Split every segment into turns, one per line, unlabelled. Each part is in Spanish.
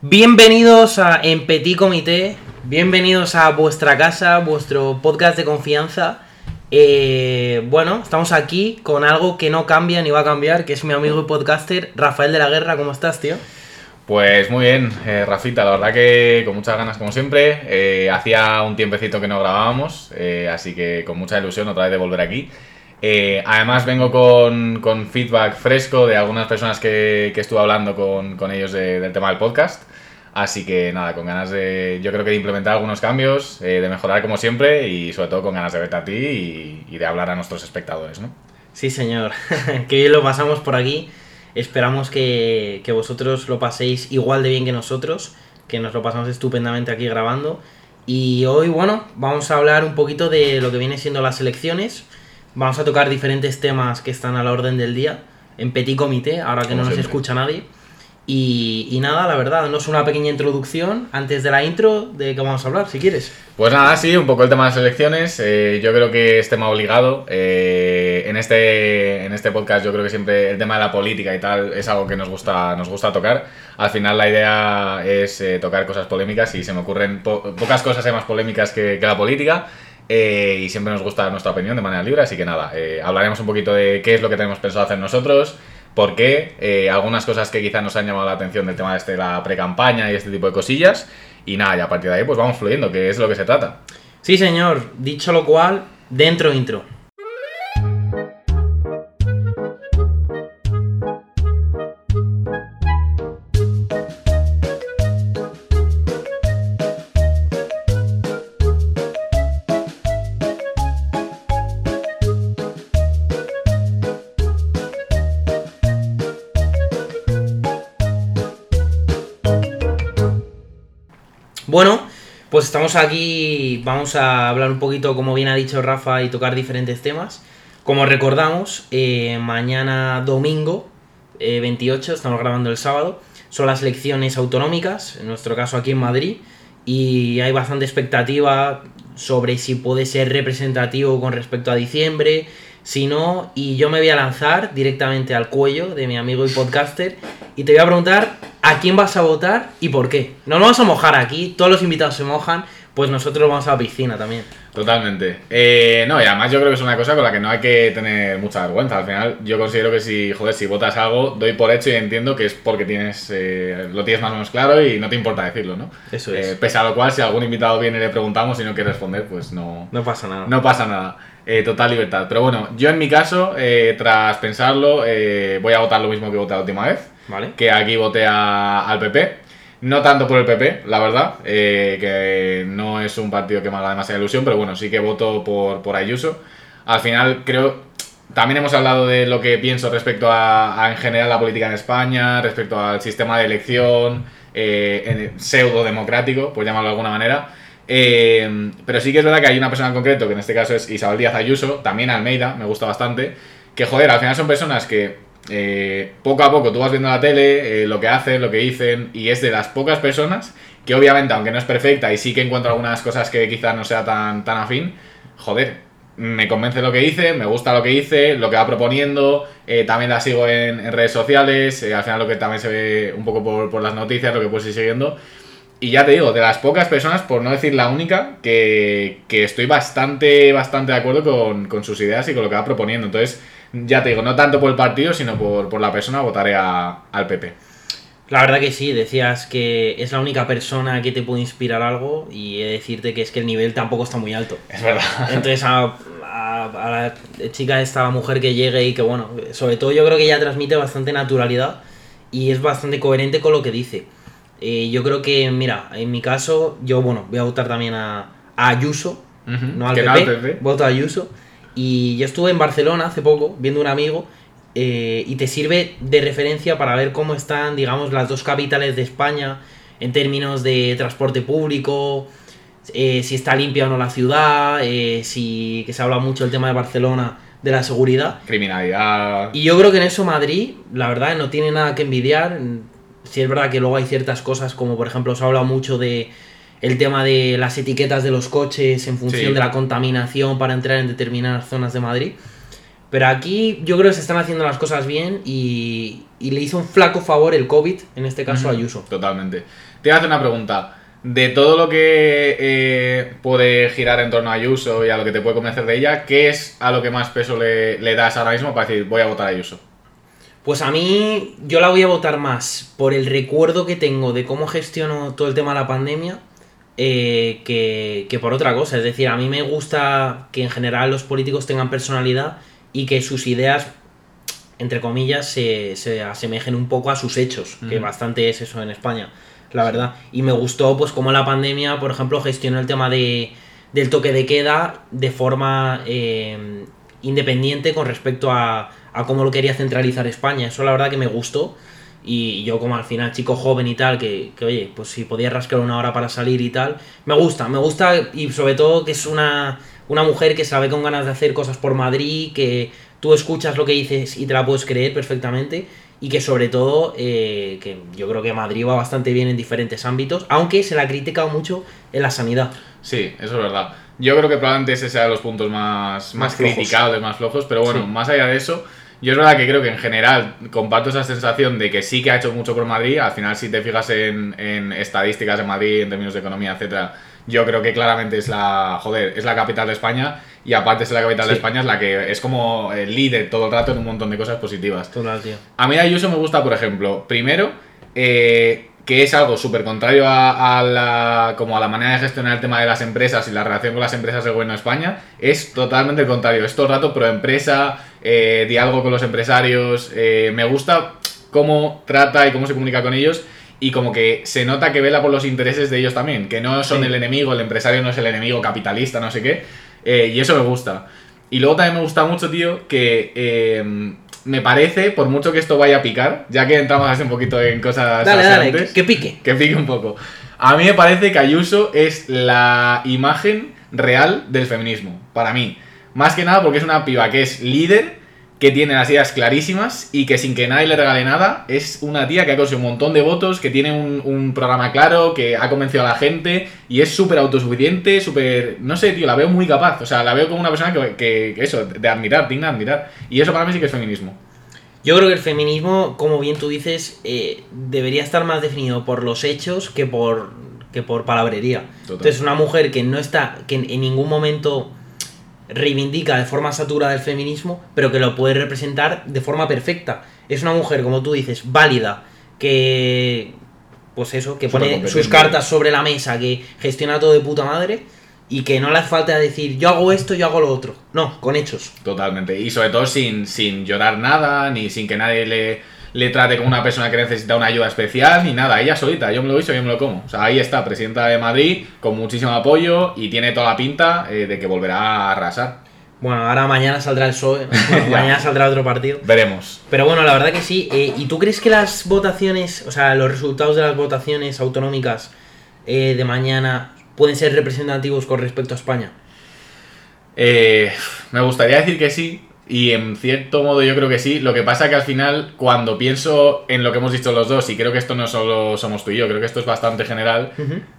Bienvenidos a En Petit Comité, bienvenidos a vuestra casa, vuestro podcast de confianza. Eh, bueno, estamos aquí con algo que no cambia ni va a cambiar, que es mi amigo y podcaster Rafael de la Guerra. ¿Cómo estás, tío?
Pues muy bien, eh, Rafita, la verdad que con muchas ganas como siempre. Eh, hacía un tiempecito que no grabábamos, así que con mucha ilusión otra vez de volver aquí. Eh, además vengo con, feedback fresco de algunas personas que, estuve hablando con, ellos de- del tema del podcast. Así que nada, con ganas de, yo creo que de implementar algunos cambios, eh, de mejorar como siempre y sobre todo con ganas de verte a ti y, y de hablar a nuestros espectadores, ¿no?
Sí, señor. que bien lo pasamos por aquí. Esperamos que, que vosotros lo paséis igual de bien que nosotros, que nos lo pasamos estupendamente aquí grabando. Y hoy, bueno, vamos a hablar un poquito de lo que viene siendo las elecciones. Vamos a tocar diferentes temas que están a la orden del día, en petit comité, ahora que
Como
no nos
siempre.
escucha nadie. Y, y nada, la verdad, no es una pequeña introducción antes de la intro de qué vamos a hablar, si quieres.
Pues nada, sí, un poco el tema de las elecciones. eh, yo creo que es tema obligado. eh, en, este, en este podcast yo creo que siempre el tema de la política y tal es algo que nos gusta, nos gusta tocar. Al final la idea es eh, tocar cosas polémicas y se me ocurren po- pocas cosas más polémicas que, que la política. Eh, y siempre nos gusta nuestra opinión de manera libre, así que nada, eh, hablaremos un poquito de qué es lo que tenemos pensado hacer nosotros, por qué, eh, algunas cosas que quizás nos han llamado la atención del tema de este, la pre-campaña y este tipo de cosillas. Y nada, y a partir de ahí pues vamos fluyendo, que es lo que se trata.
Sí, señor. Dicho lo cual, dentro intro. Bueno, pues estamos aquí, vamos a hablar un poquito, como bien ha dicho Rafa, y tocar diferentes temas. Como recordamos, eh, mañana domingo, eh, 28, estamos grabando el sábado, son las elecciones autonómicas, en nuestro caso aquí en Madrid, y hay bastante expectativa sobre si puede ser representativo con respecto a diciembre, si no, y yo me voy a lanzar directamente al cuello de mi amigo y podcaster y te voy a preguntar a quién vas a votar y por qué. No nos vamos a mojar aquí, todos los invitados se mojan, pues nosotros vamos a la piscina también.
Totalmente. Eh, no, y además yo creo que es una cosa con la que no hay que tener mucha vergüenza. Al final, yo considero que si, joder, si votas algo, doy por hecho y entiendo que es porque tienes eh, lo tienes más o menos claro y no te importa decirlo, ¿no?
Eso es.
Eh, pese a lo cual, si algún invitado viene y le preguntamos y no quiere responder, pues no,
No pasa nada.
no pasa nada. Eh, total libertad. Pero bueno, yo en mi caso, eh, tras pensarlo, voy a votar lo mismo que voté la última vez. Que aquí voté a- al PP. No tanto por el PP, la verdad, eh, que no es un partido que me haga demasiada ilusión, pero bueno, sí que voto por, por Ayuso. Al final creo, también hemos hablado de lo que pienso respecto a, en general la política en España, respecto al sistema de elección eh, en- pseudo-democrático, por llamarlo de alguna manera. Eh, pero sí que es verdad que hay una persona en concreto, que en este caso es Isabel Díaz Ayuso, también Almeida, me gusta bastante, que joder, al final son personas que eh, poco a poco tú vas viendo la tele, eh, lo que hacen, lo que dicen, y es de las pocas personas que obviamente, aunque no es perfecta y sí que encuentro algunas cosas que quizás no sea tan, tan afín, joder, me convence lo que dice, me gusta lo que dice, lo que va proponiendo, eh, también la sigo en, en redes sociales, eh, al final lo que también se ve un poco por, por las noticias, lo que puedes ir siguiendo. Y ya te digo, de las pocas personas, por no decir la única, que, que estoy bastante, bastante de acuerdo con, con sus ideas y con lo que va proponiendo. Entonces, ya te digo, no tanto por el partido, sino por, por la persona, votaré a- al PP.
La verdad que sí, decías que es la única persona que te puede inspirar algo y he de decirte que es que el nivel tampoco está muy alto.
Es verdad.
Entonces a, a- a la chica esta, mujer que llegue y que bueno, sobre todo yo creo que ella transmite bastante naturalidad y es bastante coherente con lo que dice. Eh, yo creo que, mira, en mi caso, yo bueno, voy a votar también a, a Ayuso,
Ujú,
no al
que
PP,
no al PP.
voto a Ayuso. Y yo estuve en Barcelona hace poco viendo un amigo eh, y te sirve de referencia para ver cómo están, digamos, las dos capitales de España en términos de transporte público, eh, si está limpia o no la ciudad, eh, si que se habla mucho el tema de Barcelona de la seguridad.
Criminalidad.
Y yo creo que en eso Madrid, la verdad, no tiene nada que envidiar. Si es verdad que luego hay ciertas cosas, como por ejemplo se habla mucho de el tema de las etiquetas de los coches en función
Sí.
de la contaminación para entrar en determinadas zonas de Madrid. Pero aquí yo creo que se están haciendo las cosas bien y, y le hizo un flaco favor el COVID, en este caso a Ayuso.
Totalmente. Te voy a hacer una pregunta. De todo lo que eh, puede girar en torno a Ayuso y a lo que te puede convencer de ella, ¿qué es a lo que más peso le, le das ahora mismo para decir voy a votar a Ayuso?
Pues a mí, yo la voy a votar más por el recuerdo que tengo de cómo gestiono todo el tema de la pandemia eh, que, que por otra cosa. Es decir, a mí me gusta que en general los políticos tengan personalidad y que sus ideas, entre comillas, se, se asemejen un poco a sus hechos, que bastante es eso en España, la verdad. Y me gustó, pues, como la pandemia, por ejemplo, gestionó el tema de, del toque de queda de forma eh, independiente con respecto a, a cómo lo quería centralizar España. Eso la verdad que me gustó. Y yo como al final chico joven y tal, que, que, oye, pues si podía rascar una hora para salir y tal, me gusta, me gusta y sobre todo que es una, una mujer que sabe con ganas de hacer cosas por Madrid, que tú escuchas lo que dices y te la puedes creer perfectamente y que sobre todo, eh, que yo creo que Madrid va bastante bien en diferentes ámbitos, aunque se la ha criticado mucho en la sanidad.
Sí, eso es verdad. Yo creo que probablemente ese sea de los puntos más, más,
Más
criticados, más flojos, pero bueno,
Sí.
más allá de eso, yo es verdad que creo que en general comparto esa sensación de que sí que ha hecho mucho por Madrid. Al final, si te fijas en, en estadísticas de Madrid, en términos de economía, etcétera, yo creo que claramente es la, joder, es la capital de España y aparte de ser la capital de. España es la que es como el líder todo el rato en un montón de cosas positivas.
Total, tío.
A mí de Ayuso me gusta, por ejemplo, primero, eh, que es algo súper contrario a, a la, como a la manera de gestionar el tema de las empresas y la relación con las empresas del gobierno de España, es totalmente el contrario. Es todo el rato pro empresa, eh, diálogo con los empresarios, eh, me gusta cómo trata y cómo se comunica con ellos y como que se nota que vela por los intereses de ellos también, que no son
Sí.
el enemigo, el empresario no es el enemigo capitalista, no sé qué, eh, y eso me gusta. Y luego también me gusta mucho, tío, que me parece, por mucho que esto vaya a picar, ya que entramos así un poquito en cosas
Dale, dale, que, que pique.
que pique un poco. A mí me parece que Ayuso es la imagen real del feminismo, para mí. Más que nada porque es una piba que es líder, que tiene las ideas clarísimas y que sin que nadie le regale nada, es una tía que ha conseguido un montón de votos, que tiene un, un programa claro, que ha convencido a la gente y es súper autosuficiente, súper... No sé, tío, la veo muy capaz. O sea, la veo como una persona que, que- que eso, de admirar, digna de admirar. Y eso para mí sí que es feminismo.
Yo creo que el feminismo, como bien tú dices, eh, debería estar más definido por los hechos que por, que por palabrería.
Total.
Entonces, una mujer que no está, que en, en ningún momento reivindica de forma saturada el feminismo, pero que lo puede representar de forma perfecta. Es una mujer, como tú dices, válida, que, pues eso, que pone sus cartas sobre la mesa, que gestiona todo de puta madre y que no le hace falta decir yo hago esto, yo hago lo otro. No, con hechos.
Totalmente. Y sobre todo sin, sin llorar nada, ni sin que nadie le, le trate como una persona que necesita una ayuda especial, ni nada. Ella solita, yo me lo hizo, yo me lo como. O sea, ahí está, presidenta de Madrid, con muchísimo apoyo y tiene toda la pinta eh, de que volverá a arrasar.
Bueno, ahora mañana saldrá el PSOE, bueno, mañana saldrá otro partido.
Veremos.
Pero bueno, la verdad que sí. eh, ¿Y tú crees que las votaciones, o sea, los resultados de las votaciones autonómicas eh, de mañana pueden ser representativos con respecto a España?
Eh, me gustaría decir que sí, y en cierto modo yo creo que sí. Lo que pasa que al final, cuando pienso en lo que hemos dicho los dos, y creo que esto no solo somos tú y yo, creo que esto es bastante general,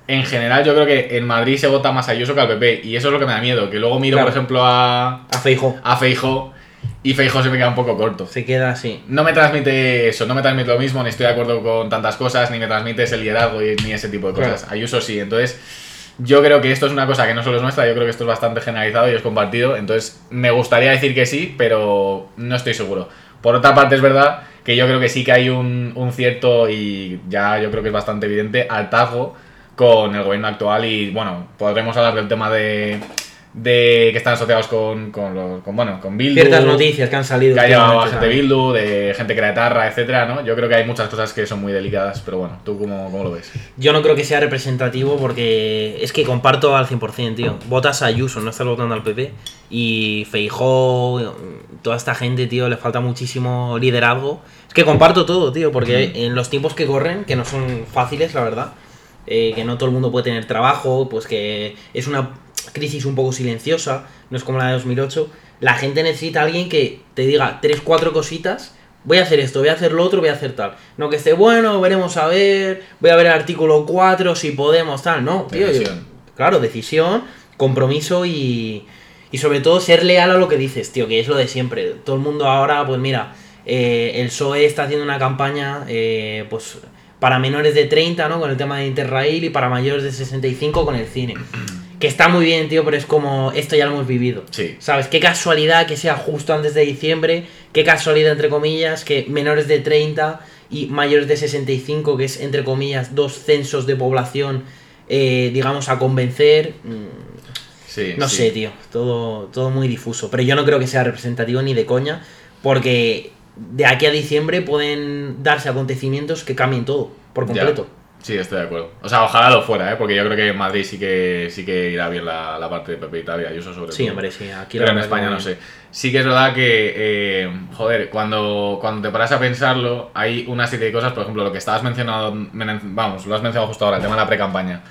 en general yo creo que en Madrid se vota más a Ayuso que al PP, y eso es lo que me da miedo, que luego miro,
Claro.
por ejemplo, a,
A Feijo.
a Feijo y Feijo se me queda un poco corto.
Se queda así.
No me transmite eso, no me transmite lo mismo, ni estoy de acuerdo con tantas cosas, ni me transmite ese liderazgo ni ese tipo de cosas.
Claro.
Ayuso sí, entonces yo creo que esto es una cosa que no solo es nuestra, yo creo que esto es bastante generalizado y es compartido, entonces me gustaría decir que sí, pero no estoy seguro. Por otra parte es verdad que yo creo que sí que hay un, un cierto, y ya yo creo que es bastante evidente, hartazgo con el gobierno actual y bueno, podremos hablar del tema de, de que están asociados con, con, los- con, bueno, con Bildu.
Ciertas noticias que han salido.
Que ha
últimamente
gente de. Bildu, de gente etarra, etcétera, ¿no? Yo creo que hay muchas cosas que son muy delicadas, pero bueno, ¿tú cómo, cómo lo ves?
Yo no creo que sea representativo porque es que comparto al 100%, tío. Votas a Ayuso, no estás votando al PP. Y Feijó, toda esta gente, tío, le falta muchísimo liderazgo. Es que comparto todo, tío, porque en los tiempos que corren, que no son fáciles, la verdad, eh, que no todo el mundo puede tener trabajo, pues que es una crisis un poco silenciosa, no es como la de 2008, la gente necesita a alguien que te diga tres, cuatro cositas voy a hacer esto, voy a hacer lo otro, voy a hacer tal. No que esté bueno, veremos a ver, voy a ver el artículo 4, si podemos, tal. No, tío. yo-
Decisión.
claro, decisión, compromiso y, y sobre todo ser leal a lo que dices, tío, que es lo de siempre. Todo el mundo ahora, pues mira, eh, el PSOE está haciendo una campaña eh, pues para menores de 30, ¿no? Con el tema de Interrail y para mayores de 65 con el cine. Que está muy bien, tío, pero es como esto ya lo hemos vivido.
Sí.
¿Sabes? Qué casualidad que sea justo antes de diciembre, qué casualidad, entre comillas, que menores de 30 y mayores de 65, que es, entre comillas, dos censos de población, eh, digamos, a convencer. Mm,
Sí,
no
sí.
sé, tío, todo, todo muy difuso. Pero yo no creo que sea representativo ni de coña, porque de aquí a diciembre pueden darse acontecimientos que cambien todo, por
Ya. Sí, estoy de acuerdo. O sea, ojalá lo fuera, ¿eh? Porque yo creo que en Madrid sí que, sí que irá bien la, la parte de Pepe Italia, Ayuso sobre
Sí,
todo.
hombre, sí, aquí
Pero en España no sé. Sí que es verdad que, eh, joder, cuando, cuando te paras a pensarlo, hay una serie de cosas, por ejemplo, lo que estabas mencionando, men- vamos, lo has mencionado justo ahora, el tema de la pre-campaña.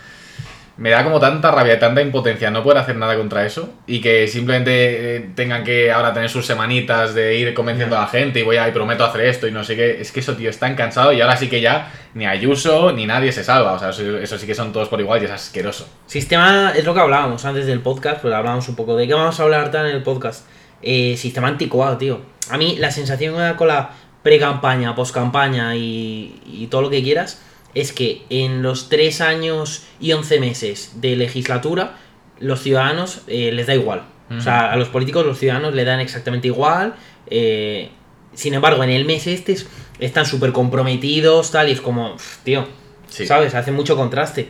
Me da como tanta rabia y tanta impotencia no poder hacer nada contra eso y que simplemente eh, tengan que ahora tener sus semanitas de ir convenciendo a la gente y voy a y prometo hacer esto y no sé qué. Es que eso, tío, están cansados y ahora sí que ya ni Ayuso ni nadie se salva. O sea, eso, eso sí que son todos por igual y es asqueroso.
Sistema es lo que hablábamos antes del podcast, pues hablábamos un poco de qué vamos a hablar tal en el podcast. Eh, sistema anticuado, tío. A mí la sensación con la pre-campaña, post-campaña y, y todo lo que quieras es que en los 3 años y 11 meses de legislatura, los ciudadanos eh, les da igual. O sea, a los políticos los ciudadanos le dan exactamente igual. eh, sin embargo, en el mes este es- están súper comprometidos, tal, y es como, pff, tío,
Sí.
¿sabes? Hace mucho contraste.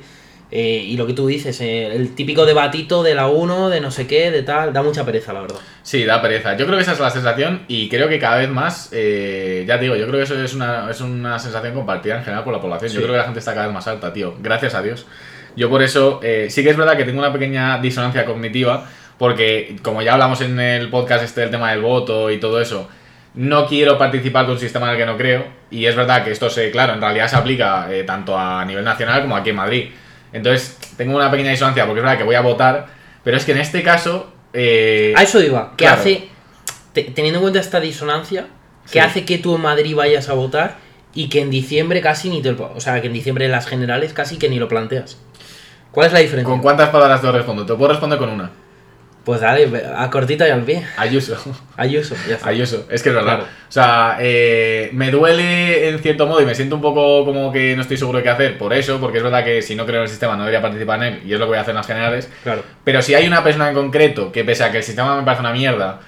Eh, y lo que tú dices, eh, el típico debatito de la 1, de no sé qué, de tal, da mucha pereza, la verdad.
Sí, da pereza. Yo creo que esa es la sensación y creo que cada vez más, eh, ya te digo, yo creo que eso es una, es una sensación compartida en general por la población. Yo creo que la gente está cada vez más alta, tío. Gracias a Dios. Yo por eso, eh, sí que es verdad que tengo una pequeña disonancia cognitiva porque, como ya hablamos en el podcast este del tema del voto y todo eso, no quiero participar de un sistema en el que no creo y es verdad que esto se, claro, en realidad se aplica eh, tanto a nivel nacional como aquí en Madrid. Entonces, tengo una pequeña disonancia porque es verdad que voy a votar, pero es que en este caso... eh,
A eso iba, que
claro.
hace, te- teniendo en cuenta esta disonancia, que
Sí.
hace que tú en Madrid vayas a votar y que en diciembre casi ni te lo, O sea, que en diciembre en las generales casi que ni lo planteas. ¿Cuál es la diferencia?
¿Con cuántas palabras te respondo? Te puedo responder con una.
Pues dale, a cortita y al pie.
Ayuso.
Ayuso, ya está.
Ayuso. Es que es verdad.
Claro.
O sea, eh, me duele en cierto modo y me siento un poco como que no estoy seguro de qué hacer por eso, porque es verdad que si no creo en el sistema no debería participar en él y es lo que voy a hacer en las generales.
Claro.
Pero si hay una persona en concreto que pese a que el sistema me parece una mierda,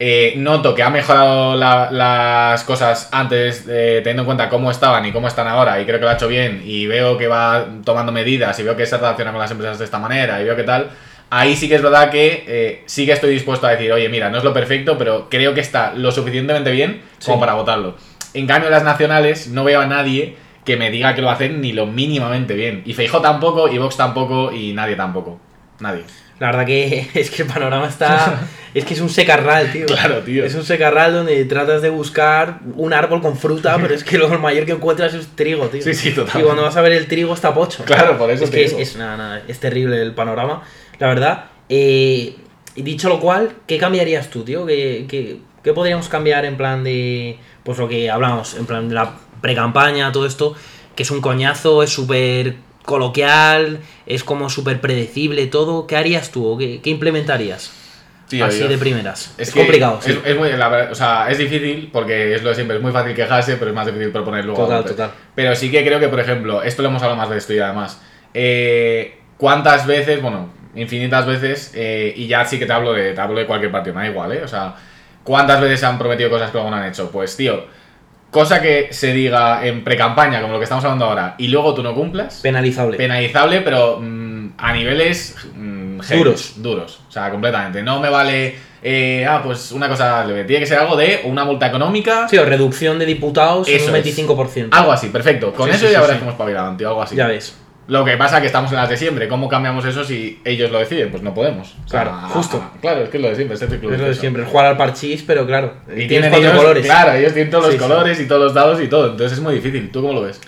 eh, noto que ha mejorado la- las cosas antes, eh, teniendo en cuenta cómo estaban y cómo están ahora, y creo que lo ha hecho bien, y veo que va tomando medidas, y veo que se relaciona con las empresas de esta manera, y veo que tal, ahí sí que es verdad que eh, sí que estoy dispuesto a decir, oye, mira, no es lo perfecto, pero creo que está lo suficientemente bien como
Sí.
para votarlo. En cambio, en las nacionales no veo a nadie que me diga que lo hacen ni lo mínimamente bien. Y Feijo tampoco, y Vox tampoco, y nadie tampoco. Nadie.
La verdad que es que el panorama está. es que es un secarral, tío.
Claro, tío.
Es un secarral donde tratas de buscar un árbol con fruta, pero es que lo mayor que encuentras es trigo, tío.
Sí, sí, total.
Y cuando vas a ver el trigo está pocho.
Claro, por eso
Es
te
que es,
digo.
es, nada, nada, es terrible el panorama, la verdad. Eh, dicho lo cual, ¿qué cambiarías tú, tío? ¿Qué, qué, qué podríamos cambiar en plan de. Pues lo que hablamos, en plan de la pre-campaña, todo esto, que es un coñazo, es súper coloquial, es como súper predecible todo. ¿Qué harías tú o qué, qué implementarías?
Tío,
Así de primeras. Es,
que
complicado, sí.
Es, es muy, la verdad, o sea, es difícil porque es lo de siempre, es muy fácil quejarse, pero es más difícil proponer luego.
Total, total.
Pero sí que creo que, por ejemplo, esto lo hemos hablado más de esto y además, eh, ¿cuántas veces, bueno, infinitas veces, eh, y ya sí que te hablo de, te hablo de cualquier partido, me da igual, ¿eh? O sea, ¿cuántas veces se han prometido cosas que luego no han hecho? Pues, tío, cosa que se diga en pre-campaña, como lo que estamos hablando ahora, y luego tú no cumplas,
Penalizable.
penalizable, pero mm, a niveles mm, heavy,
Duros.
Duros. O sea, completamente. No me vale. eh, ah, pues una cosa leve. Tiene que ser algo de una multa económica.
sí, o reducción de diputados en un
es.
25%.
Algo así, perfecto. Con
Sí,
eso
sí,
ya
sí,
que hemos espabilado, tío. Algo así.
Ya ves.
Lo que pasa es que estamos en las de siempre. ¿Cómo cambiamos eso si ellos lo deciden? Pues no podemos. O sea,
Claro, justo.
Claro, es que es lo de siempre. Este ciclo
Es lo de siempre, jugar al parchís, pero claro.
Y tienen
cuatro
ellos,
colores.
Claro, ellos tienen todos los
sí.
colores y todos los dados y todo. Entonces es muy difícil. ¿Tú cómo lo ves?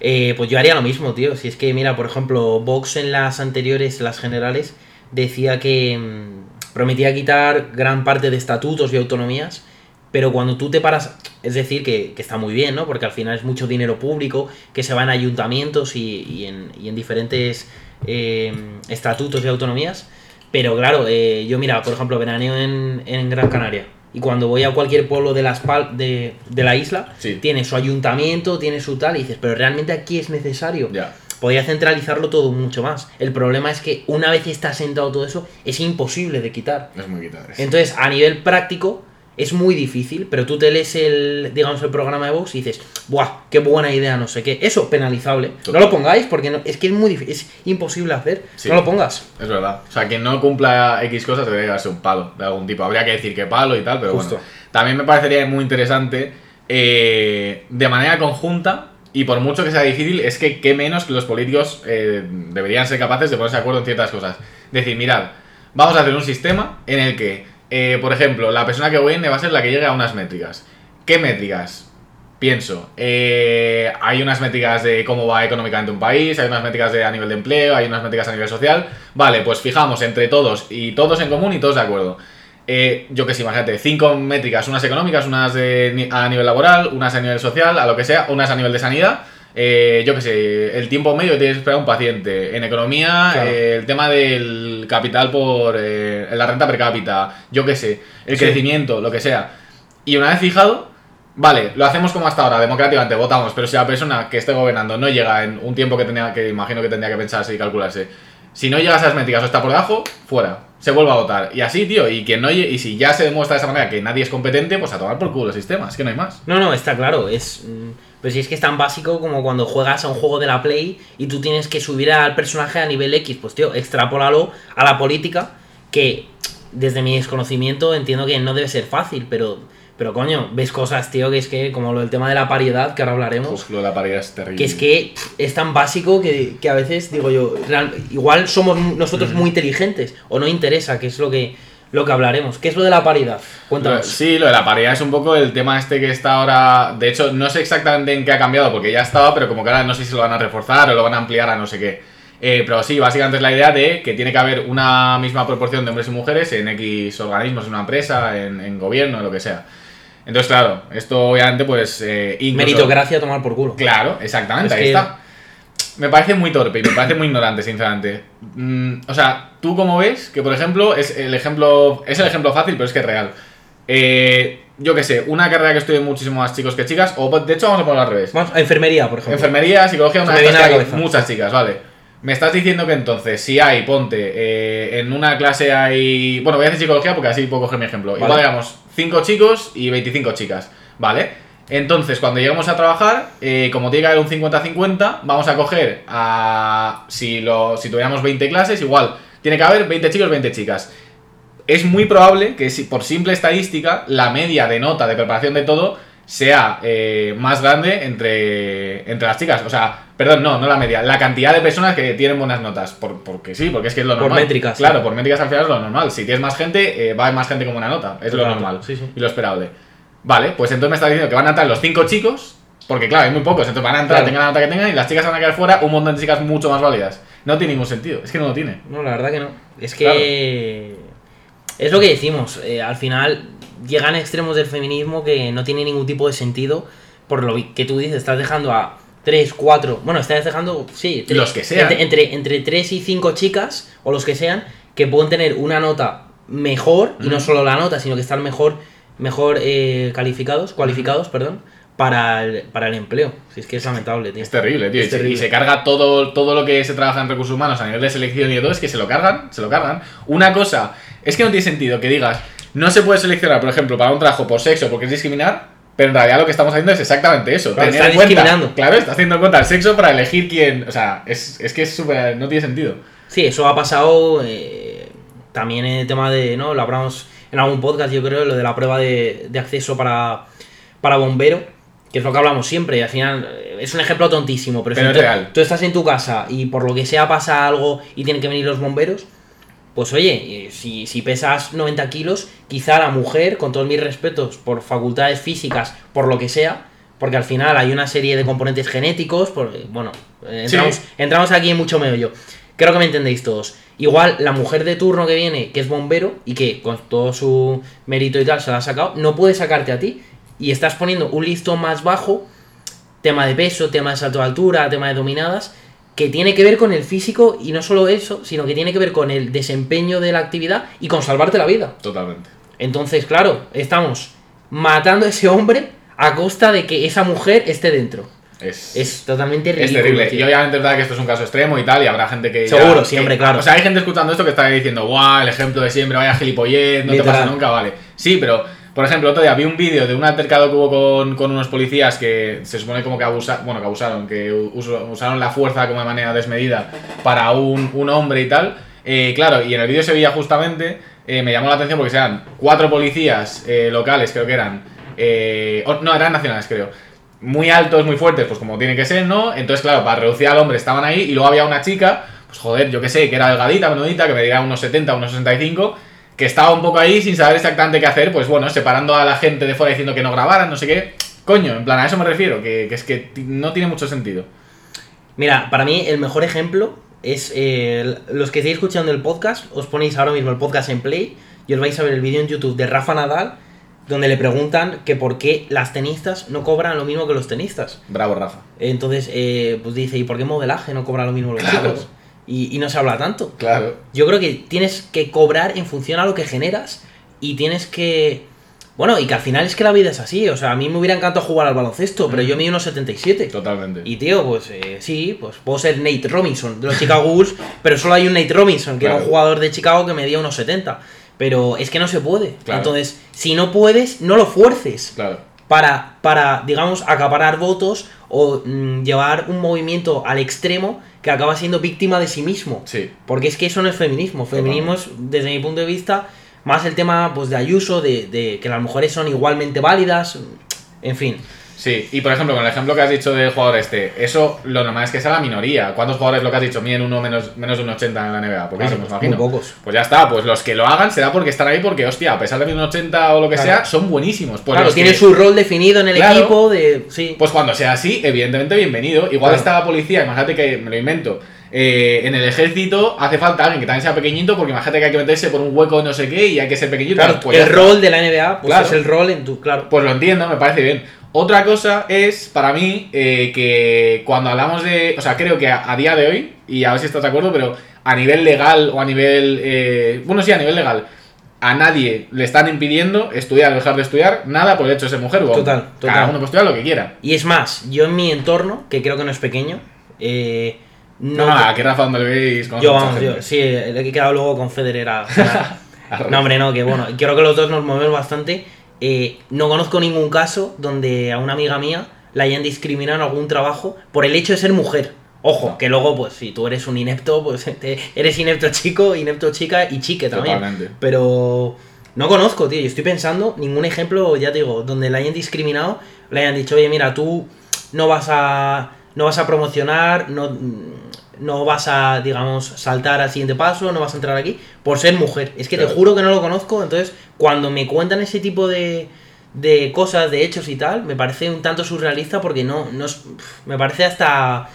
Eh, pues yo haría lo mismo, tío. Si es que, mira, por ejemplo, Vox en las anteriores, las generales, decía que mm, prometía quitar gran parte de estatutos y autonomías, pero cuando tú te paras, es decir, que, que está muy bien, ¿no? Porque al final es mucho dinero público que se va en ayuntamientos y, y en, y en diferentes eh, estatutos y autonomías. Pero claro, eh, yo mira, por ejemplo, veraneo en, en Gran Canaria. Y cuando voy a cualquier pueblo de, las pal- de, de la isla,
Sí.
tiene su ayuntamiento, tiene su tal, y dices, pero realmente aquí es necesario.
Ya.
Podría centralizarlo todo mucho más. El problema es que una vez está sentado todo eso, es imposible de quitar.
Es muy quitado.
Entonces, a nivel práctico, es muy difícil, pero tú te lees el, digamos, el programa de Vox y dices, ¡buah! ¡Qué buena idea! No sé qué. Eso, penalizable.
Total.
No lo pongáis porque no- es que es muy difícil, es imposible hacer.
Sí.
No lo pongas.
Es verdad. O sea, quien no cumpla X cosas debería llevarse un palo de algún tipo. Habría que decir qué palo y tal, pero
Justo.
bueno. También me parecería muy interesante, eh, de manera conjunta, y por mucho que sea difícil, es que qué menos que los políticos eh, deberían ser capaces de ponerse de acuerdo en ciertas cosas. Decir, mirad, vamos a hacer un sistema en el que, eh, por ejemplo, la persona que gobierne va a ser la que llegue a unas métricas. ¿Qué métricas? Pienso, eh, hay unas métricas de cómo va económicamente un país, hay unas métricas de, a nivel de empleo, hay unas métricas a nivel social. Vale, pues fijamos entre todos y todos en común y todos de acuerdo. Eh, yo que sé, imagínate, cinco métricas, unas económicas, unas de, a nivel laboral, unas a nivel social, a lo que sea, unas a nivel de sanidad. Eh, yo que sé, el tiempo medio que tienes que esperar un paciente. En economía,
Claro.
eh, el tema del capital por eh, la renta per cápita, yo que sé, el
Sí.
crecimiento, lo que sea. Y una vez fijado, vale, lo hacemos como hasta ahora, democráticamente, votamos, pero si la persona que esté gobernando no llega en un tiempo que tenía que imagino que tendría que pensarse y calcularse, si no llega a esas métricas o está por debajo, fuera, se vuelve a votar. Y así, tío, y quien no y si ya se demuestra de esa manera que nadie es competente, pues a tomar por culo el sistema, es que no hay más.
No, no, está claro. Es. mm, Pues si es que es tan básico como cuando juegas a un juego de la Play y tú tienes que subir al personaje a nivel X. Pues tío, extrapólalo a la política, que desde mi desconocimiento entiendo que no debe ser fácil, pero. Pero coño, ves cosas, tío, que es que, como lo del tema de la paridad, que ahora hablaremos,
Uf, lo de la paridad es terrible.
que es que es tan básico que, que a veces digo yo, real- igual somos nosotros muy inteligentes o no interesa, que es lo que, lo que hablaremos. ¿Qué es lo de la paridad? Cuéntanos.
Sí, lo de la paridad es un poco el tema este que está ahora. De hecho, no sé exactamente en qué ha cambiado, porque ya estaba, pero como que ahora no sé si lo van a reforzar o lo van a ampliar a no sé qué. Eh, pero sí, básicamente es la idea de que tiene que haber una misma proporción de hombres y mujeres en X organismos, en una empresa, en, en gobierno, en lo que sea. Entonces, claro, esto obviamente, pues. Eh, incluso-
Meritocracia a tomar por culo.
Claro, exactamente,
Es
ahí
que-
está. Me parece muy torpe y me parece muy ignorante, sinceramente. Mm, o sea, tú como ves, que por ejemplo, es el ejemplo. Es el ejemplo fácil, pero es que es real. Eh, yo qué sé, una carrera que estudian muchísimo más chicos que chicas, o de hecho vamos a ponerlo al revés.
Vamos a enfermería, por ejemplo.
Enfermería, psicología, una de hay muchas chicas, vale. Me estás diciendo que entonces, si hay, ponte, eh, en una clase hay. Bueno, voy a decir psicología porque así puedo coger mi ejemplo.
Vale.
Igual digamos 5 chicos y 25 chicas, ¿vale? Entonces, cuando lleguemos a trabajar, eh, como tiene que haber un 50-50, vamos a coger a. Si, lo, si tuviéramos 20 clases, igual, tiene que haber 20 chicos, 20 chicas. Es muy probable que, si, por simple estadística, la media de nota de preparación de todo sea eh, más grande entre, entre las chicas. O sea, perdón, no, no la media, la cantidad de personas que tienen buenas notas. Por, porque sí, porque es que es lo
Por
normal.
métricas,
Claro,
sí.
por métricas al final es lo normal. Si tienes más gente, eh, va a haber más gente con buena nota. Es lo
Claro,
normal
sí, sí.
y lo esperable. Vale, pues entonces me estás diciendo que van a entrar los cinco chicos, porque claro, hay muy pocos, entonces van a entrar,
Claro.
tengan la nota que tengan, y las chicas van a quedar fuera, un montón de chicas mucho más válidas. No tiene ningún sentido, es que no lo tiene.
No, la verdad que no. Es que. Es lo que decimos. eh, al final llegan extremos del feminismo que no tiene ningún tipo de sentido. Por lo que tú dices, estás dejando a 3, 4. Bueno, estás dejando. Sí,
Los que sean.
Entre, entre, entre 3 y 5 chicas, o los que sean, que pueden tener una nota mejor, y no solo la nota, sino que están mejor, mejor eh, calificados, cualificados, perdón, para el, para el empleo. Si es que es lamentable, tío.
Es terrible, tío.
Es
y, se-
terrible.
y se carga todo, todo lo que se trabaja en recursos humanos a nivel de selección y de todo, es que se lo cargan, se lo cargan. Una cosa, es que no tiene sentido que digas, no se puede seleccionar, por ejemplo, para un trabajo por sexo porque es discriminar, pero en realidad lo que estamos haciendo es exactamente eso.
Claro,
tener
está
en cuenta-
discriminando.
Claro, está haciendo en cuenta el sexo para elegir quién. O sea, es, es que es súper. No tiene sentido.
Sí, eso ha pasado eh, también en el tema de, ¿no? Lo hablamos en algún podcast, yo creo, lo de la prueba de, de acceso para, para bombero, que es lo que hablamos siempre, y al final eh, es un ejemplo tontísimo, pero,
Pero
si
es
tú,
real.
tú estás en tu casa y por lo que sea pasa algo y tienen que venir los bomberos, pues oye, eh, si, si pesas 90 kilos, quizá la mujer, con todos mis respetos, por facultades físicas, por lo que sea, porque al final hay una serie de componentes genéticos, por, eh, bueno, entramos,
Sí.
entramos aquí en mucho meollo. Creo que me entendéis todos. Igual la mujer de turno que viene, que es bombero y que con todo su mérito y tal se la ha sacado, no puede sacarte a ti. Y estás poniendo un listón más bajo, tema de peso, tema de salto de altura, tema de dominadas, que tiene que ver con el físico y no solo eso, sino que tiene que ver con el desempeño de la actividad y con salvarte la vida.
Totalmente.
Entonces, claro, estamos matando a ese hombre a costa de que esa mujer esté dentro.
Es,
Es totalmente
es
ridículo.
terrible.
tío.
Y obviamente es verdad que esto es un caso extremo y tal, y habrá gente que. ya-
Seguro,
que-
siempre, claro.
O sea, hay gente escuchando esto que está diciendo, guau, el ejemplo de siempre, vaya gilipollez, no te
Literal.
pasa nunca, vale. Sí, pero, por ejemplo, otro día vi un vídeo de un altercado que hubo con, con unos policías que se supone como que abusaron, bueno, que abusaron, que usaron la fuerza como de manera desmedida para un, un hombre y tal. Eh, claro, y en el vídeo se veía justamente, eh, me llamó la atención porque eran cuatro policías eh, locales, creo que eran. eh, o- no, eran nacionales, creo muy altos, muy fuertes, pues como tiene que ser, ¿no? Entonces, claro, para reducir al hombre estaban ahí y luego había una chica, pues joder, yo que sé, que era delgadita, menudita, que medía unos 70, unos 65, que estaba un poco ahí sin saber exactamente qué hacer, pues bueno, separando a la gente de fuera diciendo que no grabaran, no sé qué. Coño, en plan, a eso me refiero, que, que es que no tiene mucho sentido.
Mira, para mí el mejor ejemplo es eh, los que estéis escuchando el podcast, os ponéis ahora mismo el podcast en play y os vais a ver el vídeo en YouTube de Rafa Nadal donde le preguntan que por qué las tenistas no cobran lo mismo que los tenistas.
Bravo, Rafa.
Entonces, eh, pues dice, ¿y por qué modelaje no cobra lo mismo los
Claro.
chicos? Y, y no se habla tanto.
Claro.
Yo creo que tienes que cobrar en función a lo que generas y tienes que... Bueno, y que al final es que la vida es así. O sea, a mí me hubiera encantado jugar al baloncesto, pero yo mido unos 77.
Totalmente.
Y tío, pues eh, sí, pues puedo ser Nate Robinson de los Chicago Bulls, pero solo hay un Nate Robinson, que era un jugador de Chicago que medía unos 70. Pero es que no se puede.
Claro.
Entonces, si no puedes, no lo fuerces
Claro.
para, para digamos, acaparar votos o mm, llevar un movimiento al extremo que acaba siendo víctima de sí mismo.
Sí.
Porque es que eso no es feminismo. Feminismo es, desde mi punto de vista, más el tema pues, de Ayuso, de, de que las mujeres son igualmente válidas, en fin.
Sí, y por ejemplo, con el ejemplo que has dicho del jugador este, eso lo normal es que sea la minoría. ¿Cuántos jugadores lo que has dicho miden uno menos, menos de un 80 en la NBA? Poquísimos,
Claro,
imagino.
muy pocos.
Pues ya está, pues los que lo hagan será porque están ahí porque, hostia, a pesar de un 80 o lo que
Claro.
sea, son buenísimos. Pues
claro, tiene
que-
su rol definido en el
Claro.
equipo de... Sí.
Pues cuando sea así, evidentemente bienvenido. Igual está la policía, imagínate que me lo invento. eh, en el ejército hace falta alguien que también sea pequeñito, porque imagínate que hay que meterse por un hueco de no sé qué y hay que ser pequeñito.
Claro,
pues
el rol de la NBA pues
Claro.
es el rol en tu... Claro.
Pues lo entiendo, me parece bien. Otra cosa es, para mí, eh, que cuando hablamos de. O sea, creo que a, a día de hoy, y a ver si estás de acuerdo, pero a nivel legal o a nivel. eh, bueno, sí, a nivel legal, a nadie le están impidiendo estudiar o dejar de estudiar nada por el hecho de ser mujer.
Total, total.
Cada uno puede estudiar lo que quiera.
Y es más, yo en mi entorno, que creo que no es pequeño, eh,
No,
no...
nada, que Rafa, donde lo veis. conoce
yo, vamos, yo, sí, el que he quedado luego con Federer a.
Arre.
No, hombre, no, que bueno, creo que los dos nos movemos bastante. Eh, no conozco ningún caso donde a una amiga mía la hayan discriminado en algún trabajo por el hecho de ser mujer. Ojo, que luego, pues, si tú eres un inepto, pues te- eres inepto chico, inepto chica y chique también.
Totalmente.
Pero no conozco, tío. Yo estoy pensando ningún ejemplo, ya te digo, donde la hayan discriminado, le hayan dicho, oye, mira, tú no vas a. no vas a promocionar, no, no vas a, digamos, saltar al siguiente paso, no vas a entrar aquí, por ser mujer. Es que te juro que no lo conozco, entonces, cuando me cuentan ese tipo de. de cosas, de hechos y tal, me parece un tanto surrealista porque no. no es- me parece hasta.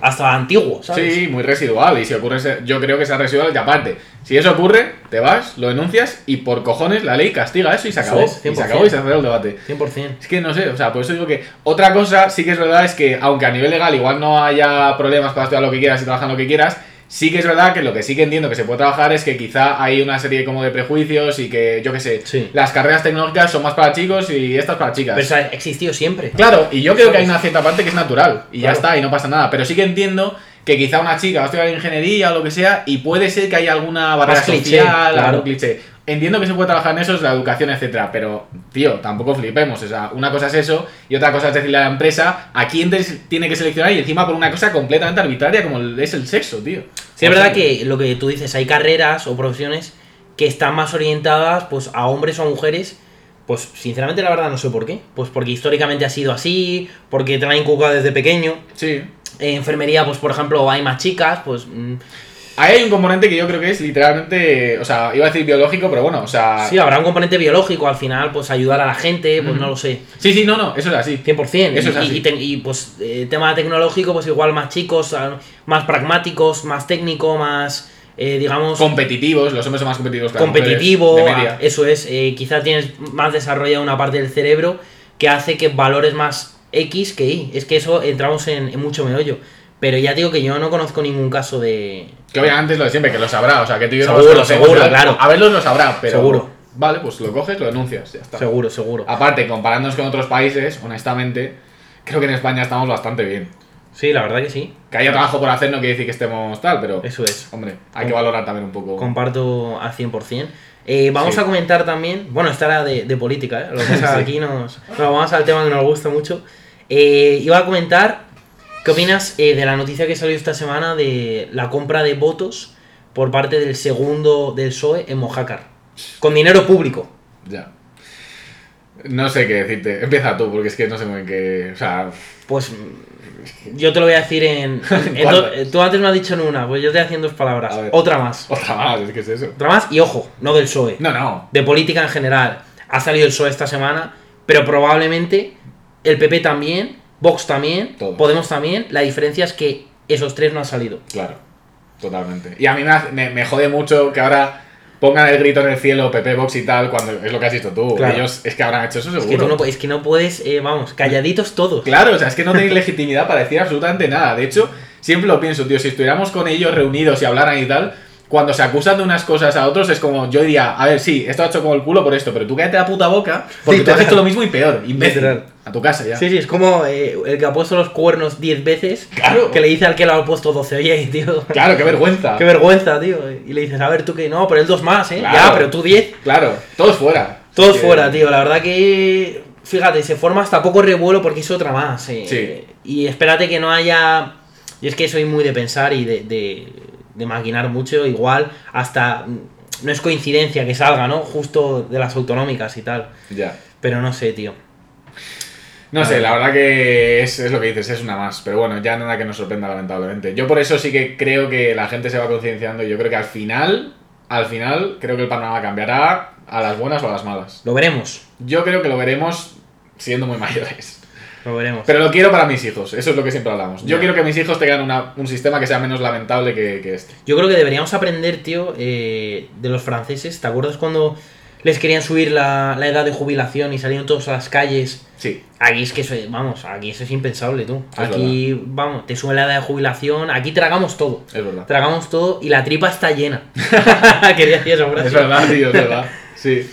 Hasta antiguo, ¿sabes?
Sí, muy residual. Y si ocurre, ese- yo creo que sea residual. Y aparte, si eso ocurre, te vas, lo denuncias y por cojones la ley castiga eso y se acabó.
es,
y se
100%.
acabó y se cerró el debate.
100%.
Es que no sé, o sea, por eso digo que otra cosa sí que es verdad es que, aunque a nivel legal igual no haya problemas para estudiar lo que quieras y trabajar lo que quieras, sí que es verdad que lo que sí que entiendo que se puede trabajar es que quizá hay una serie como de prejuicios y que, yo qué sé,
Sí.
las carreras tecnológicas son más para chicos y estas para chicas.
Pero eso ha existido siempre.
Claro, y yo creo que hay una cierta parte que es natural y ya está y no pasa nada, pero sí que entiendo que quizá una chica va a estudiar ingeniería o lo que sea y puede ser que haya alguna barrera
Más cliché,
social,
claro.
algún cliché. Entiendo que se puede trabajar en eso, es la educación, etcétera, pero tío, tampoco flipemos, o sea, una cosa es eso y otra cosa es decirle a la empresa a quién tiene que seleccionar y encima por una cosa completamente arbitraria como es el sexo, tío.
Sí, es verdad que lo que tú dices, hay carreras o profesiones que están más orientadas pues a hombres o a mujeres. Pues sinceramente la verdad no sé por qué. Pues porque históricamente ha sido así, porque te la han inculcado desde pequeño.
Sí.
En enfermería, pues por ejemplo, hay más chicas, pues...
Ahí hay un componente que yo creo que es literalmente, o sea, iba a decir biológico, pero bueno, o sea...
Sí, habrá un componente biológico al final, pues ayudar a la gente, pues no lo sé.
sí, sí, no, no, eso es así.
100%.
Eso es
y,
así.
y, te- y, pues eh, tema tecnológico, pues igual más chicos, más pragmáticos, más técnico, más, eh, digamos...
competitivos, los hombres son más competitivos que las
competitivo,
mujeres, de media.
a- eso es, eh, quizá tienes más desarrollada una parte del cerebro que hace que valores más X que Y. Es que eso entramos en, en mucho meollo. Pero ya digo que yo no conozco ningún caso de...
Que obviamente es lo de siempre, que lo sabrá, o sea, que tú y yo no
Seguro,
conocemos,
seguro, claro.
A verlos lo sabrá, pero...
Seguro.
vale, pues lo coges, lo denuncias, ya está.
Seguro, seguro.
Aparte, comparándonos con otros países, honestamente, creo que en España estamos bastante bien.
Sí, la verdad que sí.
Que haya trabajo por hacer no quiere decir que estemos tal, pero,
Eso es.
hombre, hay que valorar también un poco.
Comparto al 100%. Eh, vamos
Sí.
a comentar también, bueno, esta era de, de política, ¿eh? lo que pasa
Sí.
aquí nos, nos vamos al tema que nos gusta mucho. Eh, iba a comentar, ¿qué opinas eh, de la noticia que salió esta semana de la compra de votos por parte del segundo del PSOE en Mojácar? Con dinero público.
Ya. No sé qué decirte. Empieza tú, porque es que no sé muy bien qué. O sea,
Pues yo te lo voy a decir en... en
¿Cuántas?
do- eh, tú antes me has dicho en una, pues yo te voy a decir en dos palabras.
Ver.
Otra más.
otra más, es que es eso.
Otra más y ojo, no del PSOE.
No, no.
de política en general. Ha salido el PSOE esta semana, pero probablemente el PP también, Vox también,
Todos.
Podemos también. La diferencia es que esos tres no han salido.
Claro, totalmente. Y a mí me, jode mucho que ahora pongan el grito en el cielo, PP, Vox y tal, cuando es lo que has dicho tú.
Claro.
Ellos es que habrán hecho eso seguro.
Es que, tú no, pu- es que no puedes, eh, vamos, calladitos todos.
Claro, o sea, es que no tenéis legitimidad para decir absolutamente nada. De hecho, siempre lo pienso, tío, si estuviéramos con ellos reunidos y hablaran y tal, cuando se acusan de unas cosas a otros es como, yo diría, a ver, sí, esto ha hecho como el culo por esto, pero tú cállate la puta boca, porque tú has hecho lo mismo y peor, imbécil.
Literal.
A tu casa ya.
Sí, sí, es como eh, el que ha puesto los cuernos 10 veces,
Claro.
que le dice al que lo ha puesto 12, oye, tío,
Claro, qué vergüenza.
qué vergüenza, tío. Y le dices, a ver, tú que no, pero él dos más, ¿eh?
Claro.
Ya, pero tú 10.
Claro, todos fuera.
Todos
que-
fuera, tío. La verdad que. Fíjate, se forma hasta poco revuelo porque es otra más. eh.
Sí.
Y espérate que no haya. Y es que soy muy de pensar y de, de, de maquinar mucho. Igual, hasta. mm, No es coincidencia que salga, ¿no? Justo de las autonómicas y tal.
Ya.
Pero no sé, tío.
No sé, la verdad que es, es lo que dices, es una más. Pero bueno, ya nada que nos sorprenda, lamentablemente. Yo por eso sí que creo que la gente se va concienciando y yo creo que al final, al final, creo que el panorama cambiará a las buenas o a las malas.
Lo veremos.
Yo creo que lo veremos siendo muy mayores.
Lo veremos.
Pero lo quiero para mis hijos, eso es lo que siempre hablamos. Yo quiero que mis hijos tengan una- un sistema que sea menos lamentable que, que este.
Yo creo que deberíamos aprender, tío, eh, de los franceses. ¿Te acuerdas cuando les querían subir la, la edad de jubilación y salieron todos a las calles?
Sí,
Aquí es que eso, vamos, aquí eso es impensable, tú.
Es
Aquí, vamos, te sube la edad de jubilación, aquí tragamos todo.
es verdad.
Tragamos todo y la tripa está llena. Quería decir eso,
Es verdad, tío, es verdad. Sí.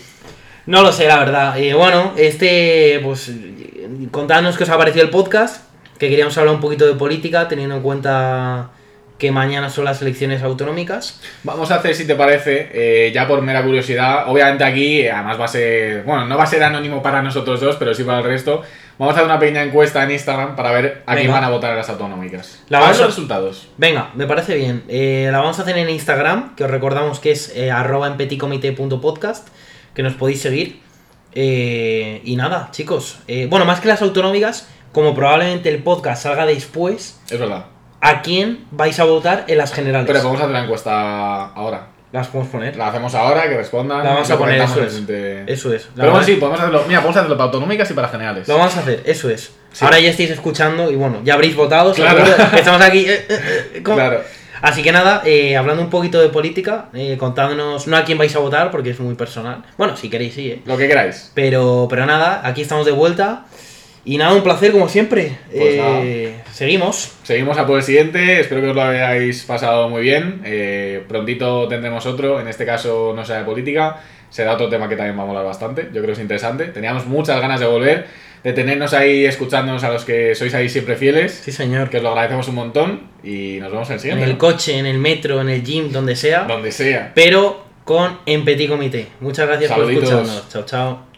No lo sé, la verdad. Eh, bueno, este, pues, eh, contadnos qué os ha parecido el podcast, que queríamos hablar un poquito de política, teniendo en cuenta que mañana son las elecciones autonómicas.
Vamos a hacer, si te parece, eh, ya por mera curiosidad, obviamente aquí, eh, además va a ser, bueno, no va a ser anónimo para nosotros dos, pero sí para el resto. Vamos a hacer una pequeña encuesta en Instagram para ver a quién van a votar las autonómicas.
La
A ver los resultados.
Venga, me parece bien. Eh, la vamos a hacer en Instagram, que os recordamos que es eh, arroba en petitcomité.podcast, que nos podéis seguir. Y nada, chicos. bueno, más que las autonómicas, como probablemente el podcast salga después,
Es verdad.
¿A quién vais a votar en las generales?
Pero podemos hacer la encuesta ahora.
Las podemos poner.
La hacemos ahora, que respondan.
La vamos a poner, eso es. Eso es. La
Pero bueno, sí, podemos hacerlo. Mira, podemos hacerlo para autonómicas y para generales.
Lo vamos a hacer, eso es.
Sí.
Ahora ya estáis escuchando y bueno, ya habréis votado.
Claro.
Estamos aquí. eh, eh, eh.
Claro.
Así que nada, eh, hablando un poquito de política, contádnos no a quién vais a votar porque es muy personal. Bueno, si queréis, sí.
Lo que queráis.
Pero, pero nada, aquí estamos de vuelta. Y nada, un placer como siempre.
Pues
Eh, seguimos.
Seguimos a por el siguiente, espero que os lo hayáis pasado muy bien. Eh, prontito tendremos otro, en este caso no sea de política, será otro tema que también va a molar bastante, yo creo que es interesante. Teníamos muchas ganas de volver, de tenernos ahí escuchándonos a los que sois ahí siempre fieles,
Sí, señor.
que os lo agradecemos un montón y nos vemos en el
En
siguiente.
el coche, en el metro, en el gym, donde sea.
Donde sea.
Pero con En Petit Comité. Muchas gracias
Saluditos.
por escucharnos. Chao, chao.